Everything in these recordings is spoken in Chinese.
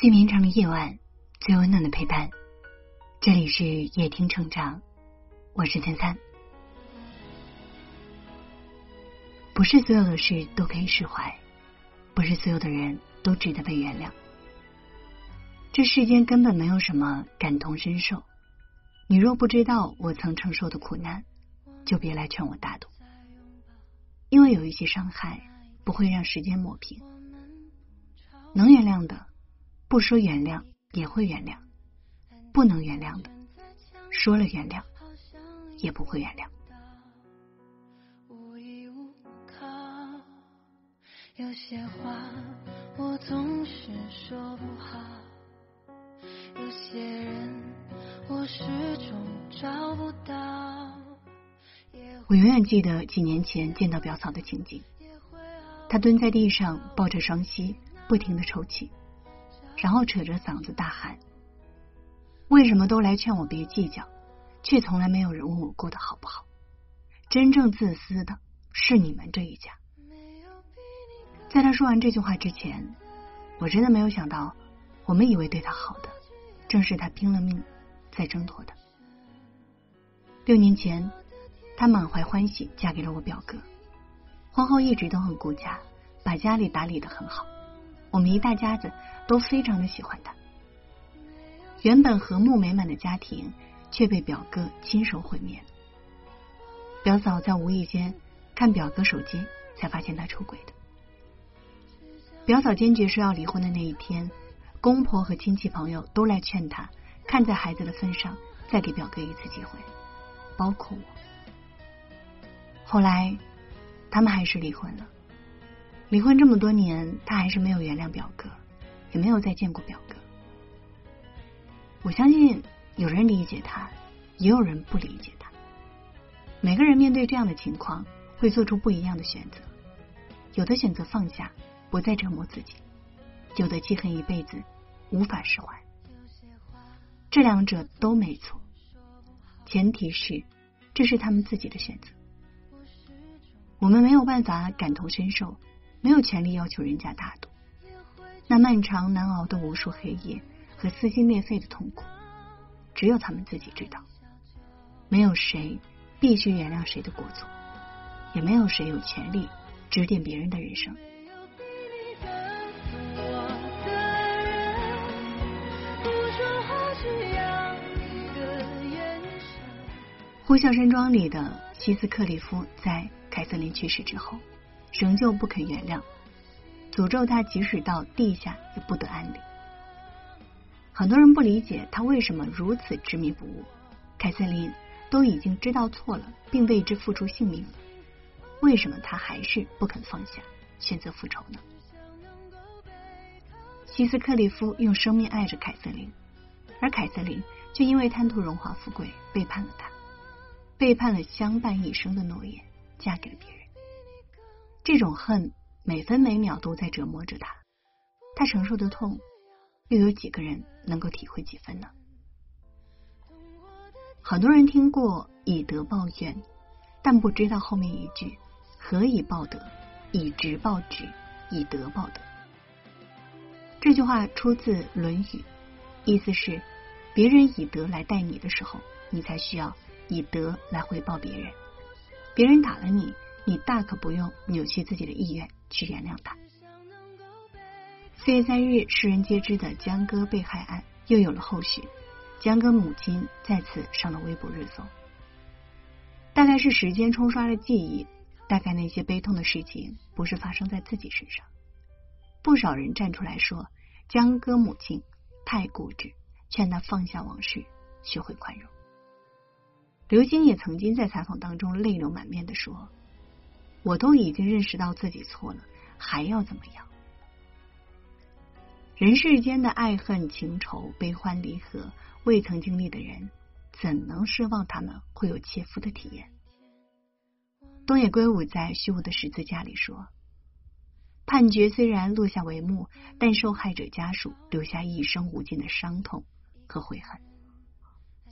最绵长的夜晚，最温暖的陪伴。这里是夜听成长，我是三三。不是所有的事都可以释怀，不是所有的人都值得被原谅。这世间根本没有什么感同身受。你若不知道我曾承受的苦难，就别来劝我大度。因为有一些伤害不会让时间抹平，能原谅的，不说原谅也会原谅；不能原谅的，说了原谅也不会原谅。有些话我总是说不好，有些人我始终找不到。我永远记得几年前见到表嫂的情景，她蹲在地上抱着双膝，不停的抽泣，然后扯着嗓子大喊：“为什么都来劝我别计较，却从来没有人问我过得好不好？真正自私的是你们这一家。”在他说完这句话之前，我真的没有想到，我们以为对他好的，正是他拼了命在挣脱的。六年前。他满怀欢喜嫁给了我表哥，婚后一直都很顾家，把家里打理的很好，我们一大家子都非常的喜欢他。原本和睦美满的家庭却被表哥亲手毁灭。表嫂在无意间看表哥手机，才发现他出轨的。表嫂坚决说要离婚的那一天，公婆和亲戚朋友都来劝她，看在孩子的份上，再给表哥一次机会，包括我。后来，他们还是离婚了。离婚这么多年，他还是没有原谅表哥，也没有再见过表哥。我相信有人理解他，也有人不理解他。每个人面对这样的情况，会做出不一样的选择。有的选择放下，不再折磨自己；有的记恨一辈子，无法释怀。这两者都没错，前提是这是他们自己的选择。我们没有办法感同身受，没有权利要求人家大度。那漫长难熬的无数黑夜和撕心裂肺的痛苦，只有他们自己知道。没有谁必须原谅谁的过错，也没有谁有权利指点别人的人生。《呼啸山庄》里的希斯克里夫在。凯瑟琳去世之后，仍旧不肯原谅，诅咒他即使到地下也不得安宁。很多人不理解他为什么如此执迷不悟。凯瑟琳都已经知道错了，并为之付出性命了，为什么他还是不肯放下，选择复仇呢？希斯克利夫用生命爱着凯瑟琳，而凯瑟琳却因为贪图荣华富贵背叛了他，背叛了相伴一生的诺言。嫁给了别人，这种恨每分每秒都在折磨着他，他承受的痛，又有几个人能够体会几分呢？很多人听过以德报怨，但不知道后面一句“何以报德？以直报直，以德报德”。这句话出自《论语》，意思是别人以德来待你的时候，你才需要以德来回报别人。别人打了你，你大可不用扭曲自己的意愿去原谅他。四月三日，世人皆知的江歌被害案又有了后续，江歌母亲再次上了微博热搜。大概是时间冲刷了记忆，大概那些悲痛的事情不是发生在自己身上。不少人站出来说，江歌母亲太固执，劝他放下往事，学会宽容。刘星也曾经在采访当中泪流满面的说：“我都已经认识到自己错了，还要怎么样？人世间的爱恨情仇、悲欢离合，未曾经历的人，怎能奢望他们会有切肤的体验？”东野圭吾在《虚无的十字架》里说：“判决虽然落下帷幕，但受害者家属留下一生无尽的伤痛和悔恨。”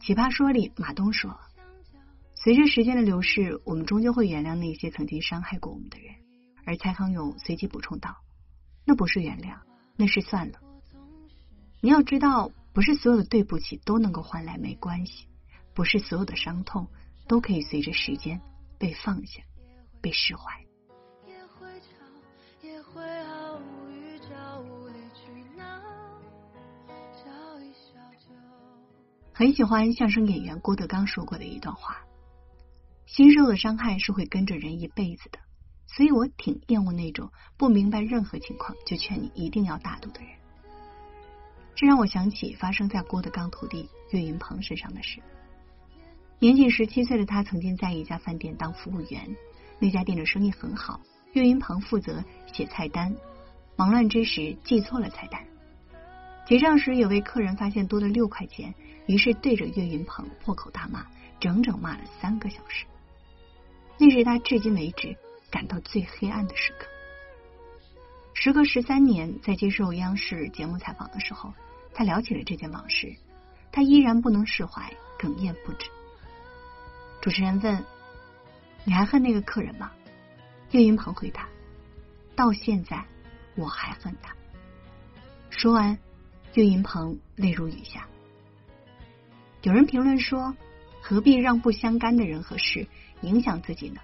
奇葩说里马东说。随着时间的流逝，我们终究会原谅那些曾经伤害过我们的人。而蔡康永随即补充道：“那不是原谅，那是算了。”你要知道，不是所有的对不起都能够换来没关系，不是所有的伤痛都可以随着时间被放下、被释怀。很喜欢相声演员郭德纲说过的一段话：心受的伤害是会跟着人一辈子的，所以我挺厌恶那种不明白任何情况就劝你一定要大度的人。这让我想起发生在郭德纲徒弟岳云鹏身上的事。年仅十七岁的他曾经在一家饭店当服务员，那家店的生意很好，岳云鹏负责写菜单，忙乱之时记错了菜单。结账时有位客人发现多了六块钱，于是对着岳云鹏破口大骂，整整骂了三个小时。那是他至今为止感到最黑暗的时刻。时隔十三年，在接受央视节目采访的时候。他聊起了这件往事，他依然不能释怀，哽咽不止。主持人问：“你还恨那个客人吗？”岳云鹏回答：“到现在我还恨他。”说完，岳云鹏泪如雨下。有人评论说：“何必让不相干的人和事影响自己呢？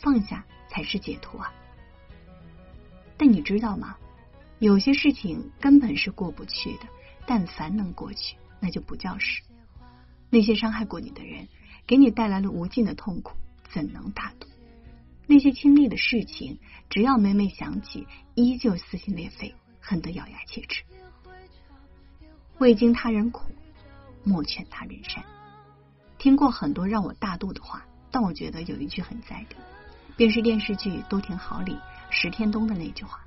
放下才是解脱啊！”但你知道吗？有些事情根本是过不去的。但凡能过去，那就不叫事。那些伤害过你的人，给你带来了无尽的痛苦，怎能大度？那些经历的事情，只要每每想起，依旧撕心裂肺，恨得咬牙切齿。未经他人苦，莫劝他人善。听过很多让我大度的话，但我觉得有一句很在理，便是电视剧《都挺好》里石天东的那句话：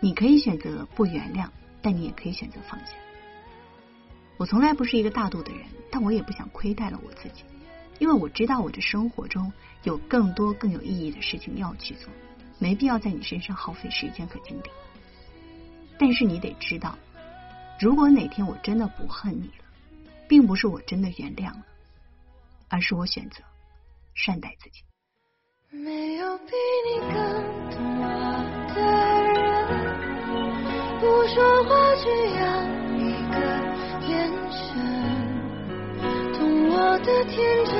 你可以选择不原谅。但你也可以选择放下。我从来不是一个大度的人，但我也不想亏待了我自己，因为我知道我的生活中有更多更有意义的事情要去做，没必要在你身上耗费时间和精力。但是你得知道，如果哪天我真的不恨你了，并不是我真的原谅了，而是我选择善待自己。没有比你更懂我的人，不说话，只要一个眼神，懂我的天真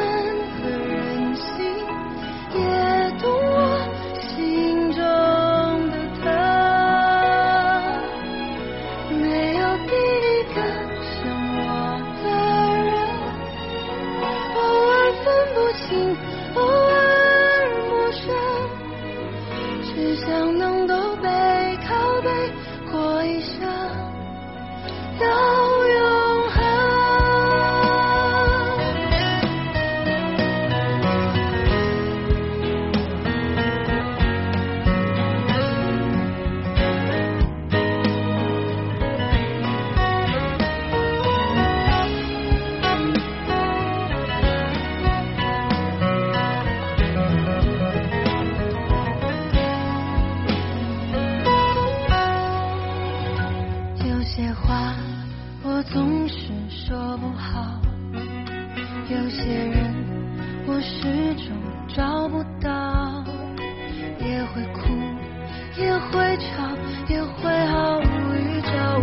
是说不好，有些人我始终找不到，也会哭，也会吵，也会毫无预兆，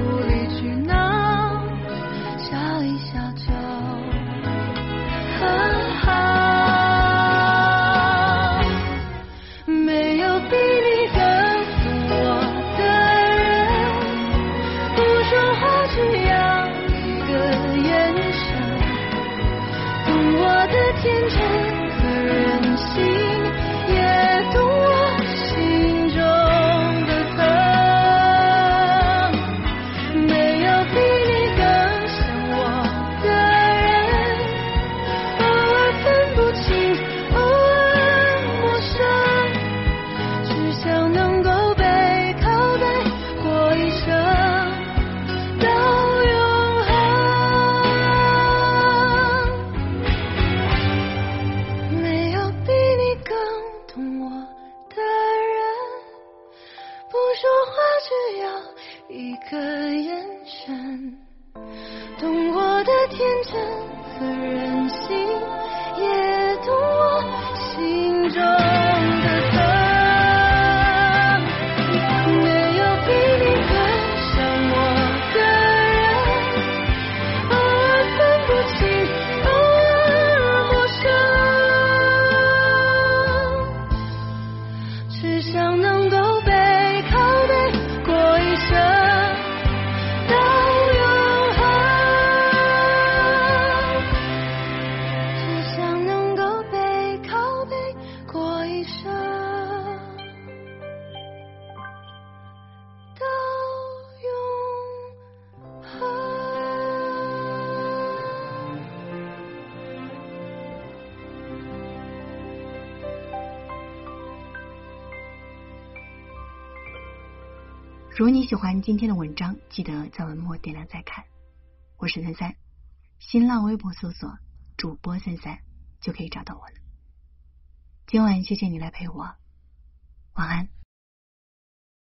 如果你喜欢今天的文章，记得在文末点亮再看。我是三三，新浪微博搜索主播三三就可以找到我了。今晚谢谢你来陪我，晚安。